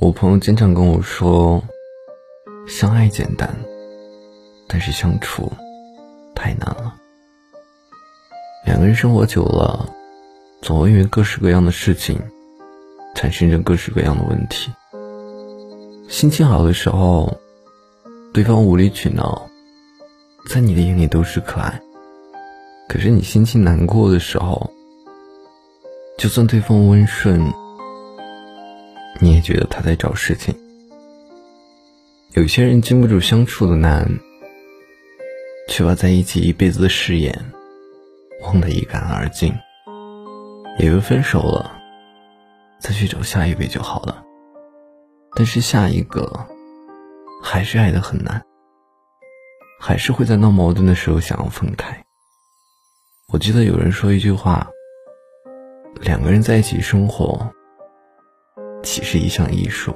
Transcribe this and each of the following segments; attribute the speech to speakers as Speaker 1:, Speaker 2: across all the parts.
Speaker 1: 我朋友经常跟我说，相爱简单，但是相处太难了。两个人生活久了，总会因为各式各样的事情，产生着各式各样的问题。心情好的时候，对方无理取闹，在你的眼里都是可爱；可是你心情难过的时候，就算对方温顺。你也觉得他在找事情。有些人经不住相处的难，却把在一起一辈子的誓言忘得一干二净。以为分手了，再去找下一位就好了。但是下一个，还是爱得很难，还是会在闹矛盾的时候想要分开。我记得有人说一句话：两个人在一起生活。岂是一项艺术？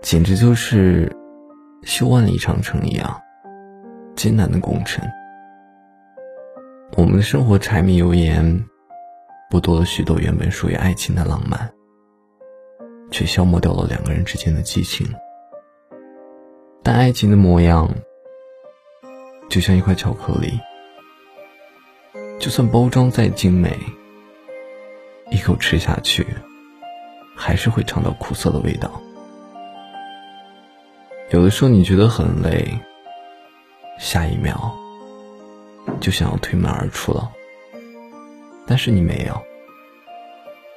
Speaker 1: 简直就是修万里长城一样艰难的工程。我们的生活柴米油盐，剥夺了许多原本属于爱情的浪漫，却消磨掉了两个人之间的激情。但爱情的模样，就像一块巧克力，就算包装再精美，一口吃下去。还是会尝到苦涩的味道。有的时候你觉得很累，下一秒就想要推门而出了。但是你没有，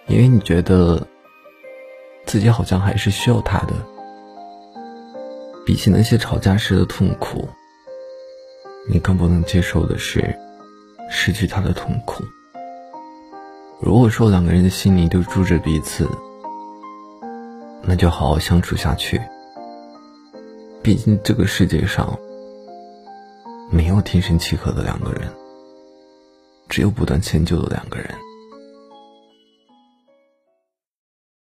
Speaker 1: 因为你觉得自己好像还是需要他的。比起那些吵架时的痛苦，你更不能接受的是失去他的痛苦。如果说两个人的心里都住着彼此，那就好好相处下去。毕竟这个世界上没有天生契合的两个人，只有不断迁就的两个人。